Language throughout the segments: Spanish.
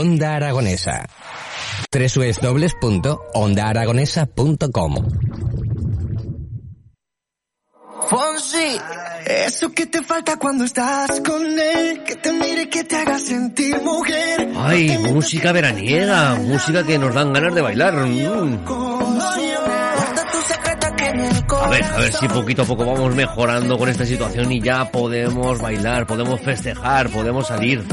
Onda Aragonesa. www.ondaaragonesa.com Fonsi, eso que te falta cuando estás con él, que te mire, que te haga sentir mujer. Ay, música veraniega, música que nos dan ganas de bailar. Mm. A ver, a ver si poquito a poco vamos mejorando con esta situación y ya podemos bailar, podemos festejar, podemos salir.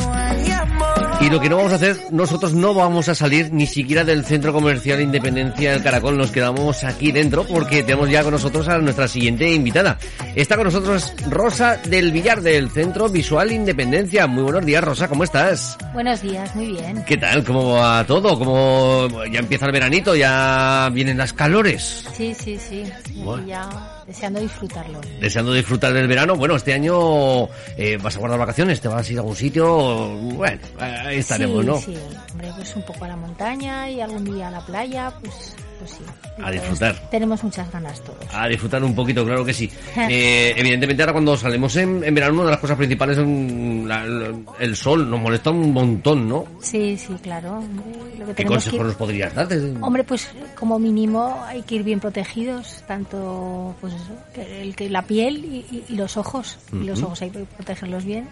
Y lo que no vamos a hacer, nosotros no vamos a salir ni siquiera del Centro Comercial Independencia del Caracol, nos quedamos aquí dentro porque tenemos ya con nosotros a nuestra siguiente invitada. Está con nosotros Rosa del Villar del Centro Visual Independencia. Muy buenos días, Rosa, ¿cómo estás? Buenos días, muy bien. ¿Qué tal? ¿Cómo va todo? ¿Cómo ya empieza el veranito? ¿Ya vienen las calores? Sí, sí, sí. Bueno. Ya deseando disfrutarlo. Deseando disfrutar del verano. Bueno, este año eh, vas a guardar vacaciones, te vas a ir a algún sitio. Bueno, ahí estaremos, sí, ¿no? Sí, hombre, pues un poco a la montaña y algún día a la playa, pues, pues sí. A disfrutar. Tenemos muchas ganas todos. A disfrutar un poquito, claro que sí. Eh, evidentemente ahora cuando salimos en, en verano una de las cosas principales es el sol, nos molesta un montón, ¿no? Sí, sí, claro. lo que ¿Qué consejos nos podrías dar? Hombre, pues como mínimo hay que ir bien protegidos, tanto pues eso, que el que la piel y, y- y los ojos. Y los ojos hay que protegerlos bien.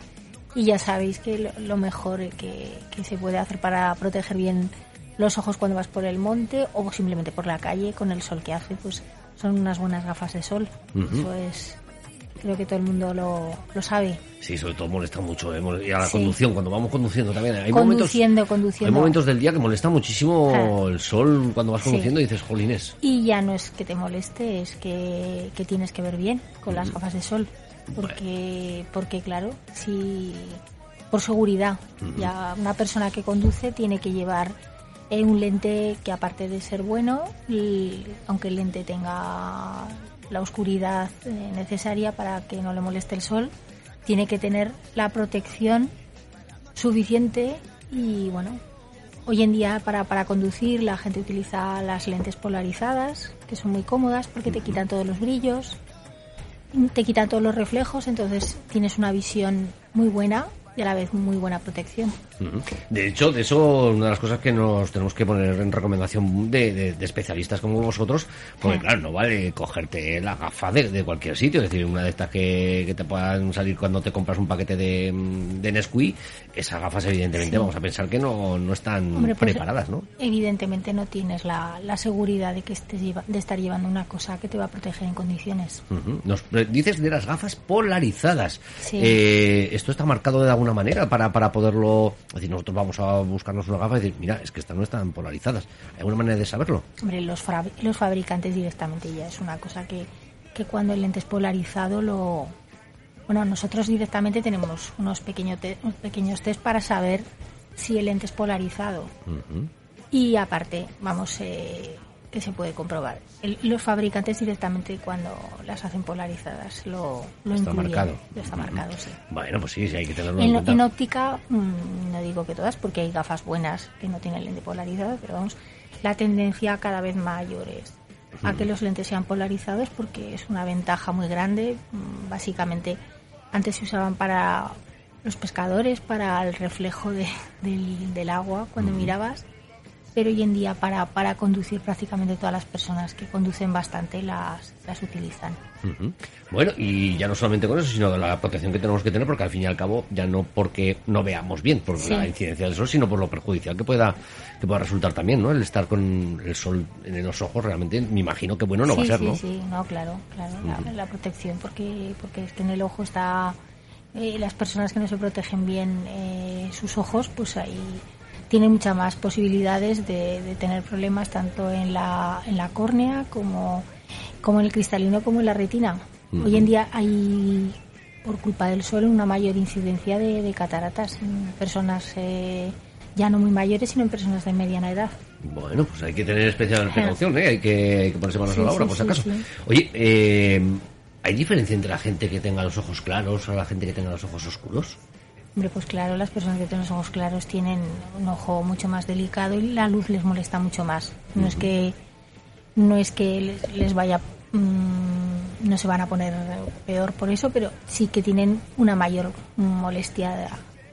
Y ya sabéis que lo, lo mejor que, que se puede hacer para proteger bien los ojos cuando vas por el monte o simplemente por la calle con el sol que hace, pues son unas buenas gafas de sol. Ujú. Eso es, creo que todo el mundo lo, lo sabe. Sí, sobre todo molesta mucho. eh, Y a la Sí. conducción, cuando vamos conduciendo también. Hay Conduciendo, momentos, conduciendo. Hay momentos del día que molesta muchísimo Ah. el sol cuando vas Sí. conduciendo y dices, jolines. Y ya no es que te moleste, es que, que tienes que ver bien con las gafas de sol. Porque, porque claro, si por seguridad, ya una persona que conduce tiene que llevar eh, un lente que aparte de ser bueno, y aunque el lente tenga la oscuridad eh, necesaria para que no le moleste el sol, tiene que tener la protección suficiente y bueno, hoy en día para, para conducir la gente utiliza las lentes polarizadas, que son muy cómodas porque te quitan todos los brillos, te quitan todos los reflejos, entonces tienes una visión muy buena y a la vez muy buena protección. De hecho, de eso, una de las cosas que nos tenemos que poner en recomendación de, de- de especialistas como vosotros, porque Sí. claro, no vale cogerte la gafa de, de cualquier sitio, es decir, una de estas que, que te puedan salir cuando te compras un paquete de, mm, de Nesquik, esas gafas evidentemente Sí. vamos a pensar que no, no están Hombre, pues, preparadas, ¿no? Evidentemente no tienes la, la seguridad de que estés lleva- de estar llevando una cosa que te va a proteger en condiciones. Nos eh, dices de las gafas polarizadas. Sí. Eh, ¿Esto está marcado de alguna manera para, para poderlo... Es decir, nosotros vamos a buscarnos una gafa y decir, mira, es que estas no están polarizadas. ¿Hay alguna manera de saberlo? Hombre, los, los fabricantes directamente ya es una cosa que, que cuando el lente es polarizado lo... Bueno, nosotros directamente tenemos unos, pequeño te- unos pequeños test para saber si el lente es polarizado. Y aparte, vamos, eh, que se puede comprobar. El- los fabricantes directamente cuando las hacen polarizadas lo, lo Está incluyen. marcado. Está marcado, sí. Bueno, pues sí, sí, hay que tenerlo en, En, cuenta. en óptica, mm, no digo que todas, porque hay gafas buenas que no tienen lente polarizado, pero vamos, la tendencia cada vez mayor es a que los lentes sean polarizados porque es una ventaja muy grande. Mm, Básicamente, antes se usaban para los pescadores, para el reflejo de- del, del agua cuando mirabas, pero hoy en día para, para conducir prácticamente todas las personas que conducen bastante las, las utilizan. Bueno, y ya no solamente con eso, sino de la protección que tenemos que tener, porque al fin y al cabo, ya no porque no veamos bien por Sí. la incidencia del sol, sino por lo perjudicial que pueda, que pueda resultar también, ¿no? El estar con el sol en los ojos, realmente, me imagino que bueno no sí, va a ser, sí, ¿no? Sí, no, claro, claro, la, la protección, porque, porque es que en el ojo está, eh, las personas que no se protegen bien eh, sus ojos, pues ahí tienen muchas más posibilidades de, de tener problemas tanto en la, en la córnea como, como en el cristalino como en la retina. Hoy en día hay por culpa del sol una mayor incidencia de, de cataratas en personas eh, ya no muy mayores, sino en personas de mediana edad. Bueno, pues hay que tener especial precaución, ¿eh? hay, que, hay que ponerse manos Sí, a la obra, sí, por si acaso. sí. Oye, eh, ¿hay diferencia entre la gente que tenga los ojos claros o la gente que tenga los ojos oscuros? Hombre, pues claro, las personas que tienen los ojos claros tienen un ojo mucho más delicado y la luz les molesta mucho más. No es que no es que les, les vaya mm, no se van a poner peor por eso, pero sí que tienen una mayor molestia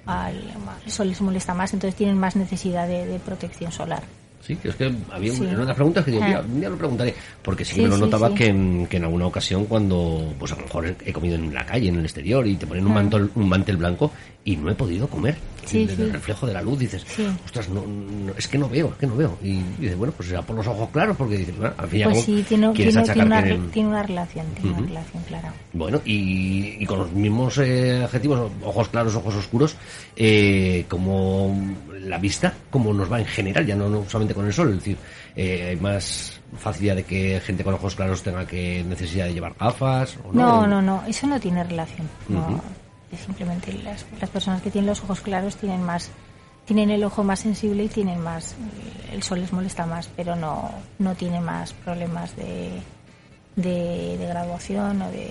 al sol les molesta más, entonces tienen más necesidad de, de protección solar. Sí, que es que había Sí. otras preguntas que digo, mira, un día lo preguntaré, porque sí, Sí, me lo notaba sí. Que, en, que en alguna ocasión cuando, pues a lo mejor he comido en la calle, en el exterior, y te ponen un, mantel, un mantel blanco y no he podido comer. Sí, sí. reflejo de la luz dices, ostras, no, no, es que no veo, es que no veo. Y dices, bueno, pues será por los ojos claros, porque dices, bueno, al fin y al Pues sí, tiene, quieres tiene, tiene una, que re- el- tiene una relación, tiene una relación clara. Bueno, y, y con los mismos eh, adjetivos, ojos claros, ojos oscuros, eh, como la vista, como nos va en general, ya no, no solamente con el sol, es decir, eh, hay más facilidad de que gente con ojos claros tenga que necesidad de llevar gafas o no. No, no, no, eso no tiene relación. No, es simplemente las, las personas que tienen los ojos claros tienen más, tienen el ojo más sensible y tienen más, el sol les molesta más, pero no, no tiene más problemas de, de, de graduación o de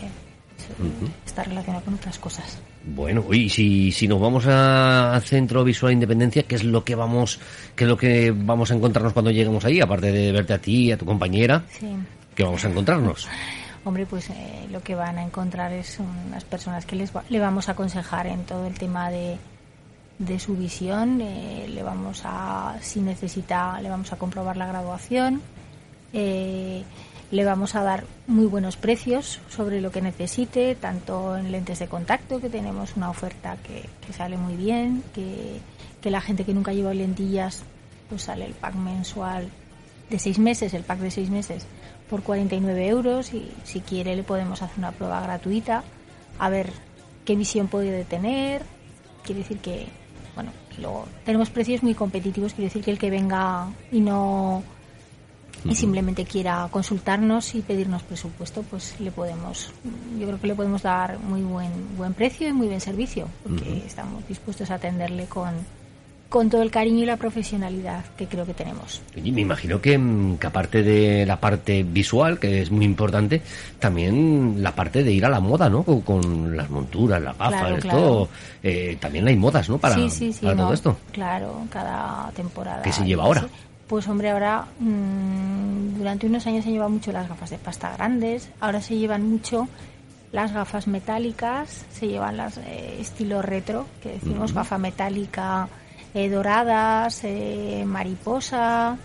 está relacionado con otras cosas. Bueno, y si, si nos vamos a- al Centro Visual Independencia, ¿qué es lo que vamos, qué es lo que vamos a encontrarnos cuando lleguemos ahí? Aparte de verte a ti y a tu compañera, Sí. ¿qué vamos a encontrarnos? Hombre, pues eh, lo que van a encontrar es unas personas que les va- le vamos a aconsejar en todo el tema de, de su visión. eh, le vamos a, si necesita, le vamos a comprobar la graduación. eh, le vamos a dar muy buenos precios sobre lo que necesite, tanto en lentes de contacto, que tenemos una oferta que, que sale muy bien, que, que la gente que nunca lleva lentillas, pues sale el pack mensual de seis meses, el pack de seis meses, por 49 euros y si quiere le podemos hacer una prueba gratuita a ver qué visión puede tener. Quiere decir que, bueno, luego tenemos precios muy competitivos, quiere decir que el que venga y no y simplemente quiera consultarnos y pedirnos presupuesto, pues le podemos, yo creo que le podemos dar muy buen buen precio y muy buen servicio, porque estamos dispuestos a atenderle con con todo el cariño y la profesionalidad que creo que tenemos. Y me imagino que, mm, que aparte de la parte visual, que es muy importante, también la parte de ir a la moda, ¿no? Con, con las monturas, las gafas, Claro, claro. eh, también hay modas, ¿no? Para, sí, sí, sí, para no, todo esto. Claro, cada temporada. ¿Qué se lleva ahora? Pues hombre, ahora mm, durante unos años se llevan mucho las gafas de pasta grandes, ahora se llevan mucho las gafas metálicas, se llevan las eh, estilo retro, que decimos gafa metálica eh, doradas, eh, mariposa,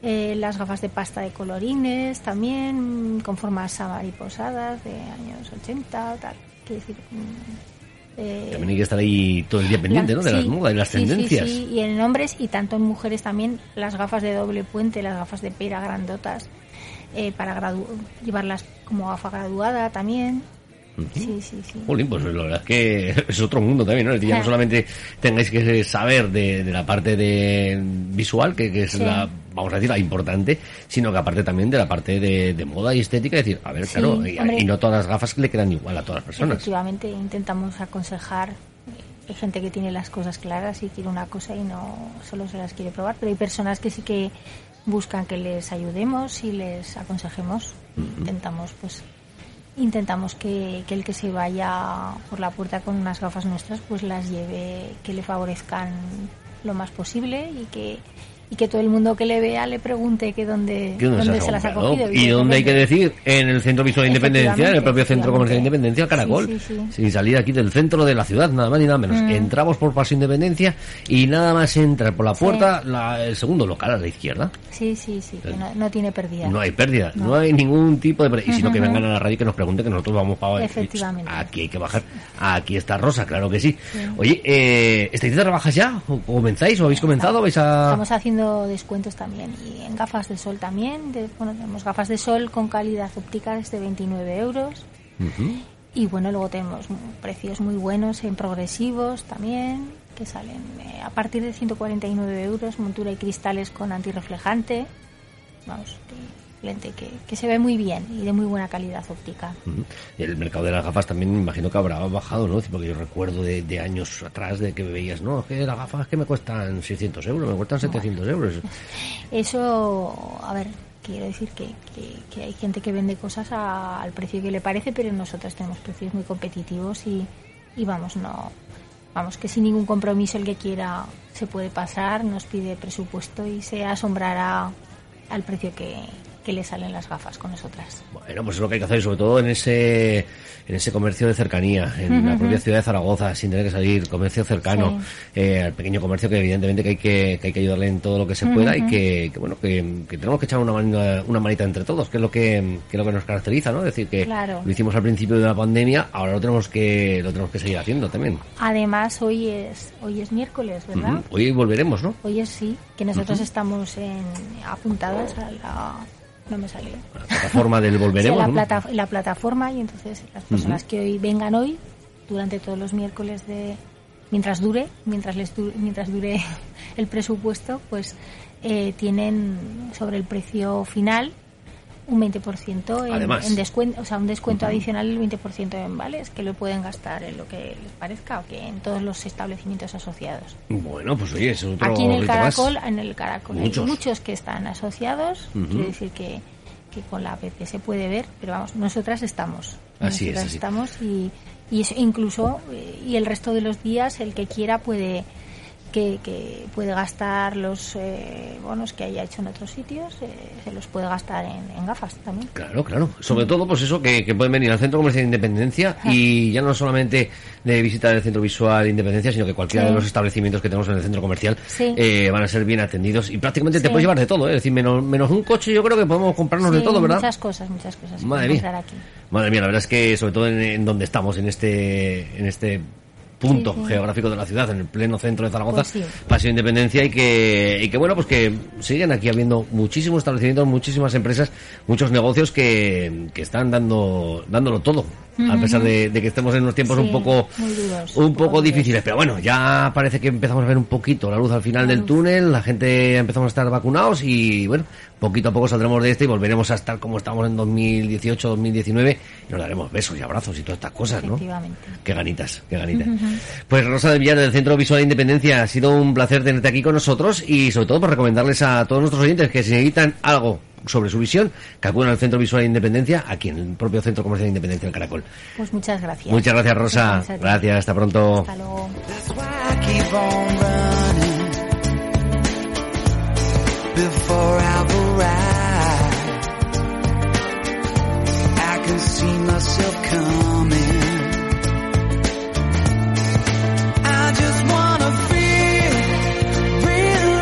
eh, las gafas de pasta de colorines también, mm, con formas amariposadas de años 80, tal. Decir, mm, eh, También hay que estar ahí todo el día pendiente, ¿no? De las modas y las sí, tendencias. Sí, y en hombres y tanto en mujeres también las gafas de doble puente, las gafas de pera grandotas, eh, para llevarlas como gafa graduada también. Sí, sí, sí. Jolín, pues la verdad es que es otro mundo también, ¿no? Es decir, ya no solamente tengáis que saber de, de la parte de visual, que, que es Sí. la, vamos a decir, la importante, sino que aparte también de la parte de, de moda y estética, es decir, a ver, Sí, claro, y, no todas las gafas le quedan igual a todas las personas. Efectivamente, intentamos aconsejar. Hay gente que tiene las cosas claras y quiere una cosa y no solo se las quiere probar, pero hay personas que sí que buscan que les ayudemos y les aconsejemos. Intentamos, pues, intentamos que, que el que se vaya por la puerta con unas gafas nuestras, pues las lleve, que le favorezcan lo más posible y que y que todo el mundo que le vea le pregunte que dónde, ¿Qué dónde dónde se las ha cogido. Y dónde hay que decir, en el Centro Visual de Independencia, en el propio Centro Comercial de Independencia, Caracol, Sí, sí, sí. sin salir aquí del centro de la ciudad, nada más ni nada menos. Mm. Entramos por Paso Independencia y nada más entrar por la puerta, la- el segundo local a la izquierda. Sí, sí, sí, que no, no tiene pérdida. No hay pérdida, no, No. hay ningún tipo de... pérdida. Y sino que Ujú. vengan a la radio y que nos pregunten que nosotros vamos para... Efectivamente. Aquí hay que bajar. Aquí está Rosa, claro que sí. Oye, eh, ¿estáis de trabajas ya? ¿O comenzáis? ¿O habéis comenzado? ¿Vais a...? Estamos haciendo descuentos también y en gafas de sol también. De- bueno, tenemos gafas de sol con calidad óptica desde 29 euros. Y bueno, luego tenemos precios muy buenos en progresivos también, que salen eh, a partir de 149 euros, montura y cristales con antirreflejante. Vamos, lente que, que se ve muy bien y de muy buena calidad óptica. El mercado de las gafas también me imagino que habrá bajado, ¿no? Porque yo recuerdo de, de años atrás de que veías, no, es que las gafas que me cuestan 600 euros, me cuestan 700 euros. Eso, a ver, quiero decir que, que, que hay gente que vende cosas a- al precio que le parece, pero nosotros tenemos precios muy competitivos y, y vamos, no, vamos, que sin ningún compromiso el que quiera se puede pasar, nos pide presupuesto y se asombrará al precio que, que le salen las gafas con nosotras. Bueno, pues es lo que hay que hacer, sobre todo en ese, en ese comercio de cercanía, en la propia ciudad de Zaragoza, sin tener que salir, comercio cercano, eh, al pequeño comercio que evidentemente que hay que, que hay que ayudarle en todo lo que se pueda y que, que, bueno, que, que tenemos que echar una manita, una manita entre todos, que es lo que, que es lo que nos caracteriza, ¿no? Es decir, que Claro. lo hicimos al principio de la pandemia, ahora lo tenemos que, lo tenemos que seguir haciendo también. Además, hoy es, hoy es miércoles, ¿verdad? Hoy volveremos, ¿no? Hoy es sí, que nosotros estamos en, apuntadas a la... No me salió. La plataforma del volveremos, Sí, la, ¿no? plata- la plataforma y entonces las personas que hoy vengan hoy, durante todos los miércoles de... Mientras dure, mientras, les du- mientras dure el presupuesto, pues eh, tienen sobre el precio final un 20% en, Además. en descuento, o sea, un descuento adicional del 20% en vales que lo pueden gastar en lo que les parezca o que en todos los establecimientos asociados. Bueno, pues oye, es otro Aquí en el más. Caracol, en el Caracol Muchos. hay muchos que están asociados, Ujú. quiero decir que, que con la app se puede ver, pero vamos, nosotras estamos. Así es, nosotras así. estamos y, y eso incluso eh, y el resto de los días el que quiera puede que, que puede gastar los eh, bonos que haya hecho en otros sitios, eh, se los puede gastar en, en gafas también. Claro, claro. Sobre todo, pues eso, que, que pueden venir al Centro Comercial de Independencia y ya no solamente de visitar el Centro Visual de Independencia, sino que cualquiera Sí. de los establecimientos que tenemos en el centro comercial Sí. eh, van a ser bien atendidos y prácticamente te puedes llevar de todo, ¿eh? es decir, menos, menos un coche yo creo que podemos comprarnos de todo, ¿verdad? Muchas cosas, muchas cosas. Madre mía. aquí. Madre mía, la verdad es que sobre todo en, en donde estamos, en este, en este punto Sí, sí. geográfico de la ciudad, en el pleno centro de Zaragoza, Pues sí. Paseo Independencia y que, y que bueno, pues que siguen aquí habiendo muchísimos establecimientos, muchísimas empresas, muchos negocios que, que están dando, dándolo todo. A pesar de, de que estemos en unos tiempos Sí, un poco, duros, un poco difíciles, pero bueno, ya parece que empezamos a ver un poquito la luz al final del túnel, la gente empezamos a estar vacunados y bueno, poquito a poco saldremos de este y volveremos a estar como estábamos en 2018, 2019 y nos daremos besos y abrazos y todas estas cosas, ¿no? Efectivamente. Qué ganitas, qué ganitas. Pues Rosa del Villar del Centro Visual de Independencia, ha sido un placer tenerte aquí con nosotros y sobre todo por recomendarles a todos nuestros oyentes que si necesitan algo sobre su visión, que acudan al Centro Visual de Independencia, aquí en el propio Centro Comercial de Independencia del Caracol. Pues muchas gracias. Muchas gracias Rosa, Gracias hasta pronto. Hasta luego. See myself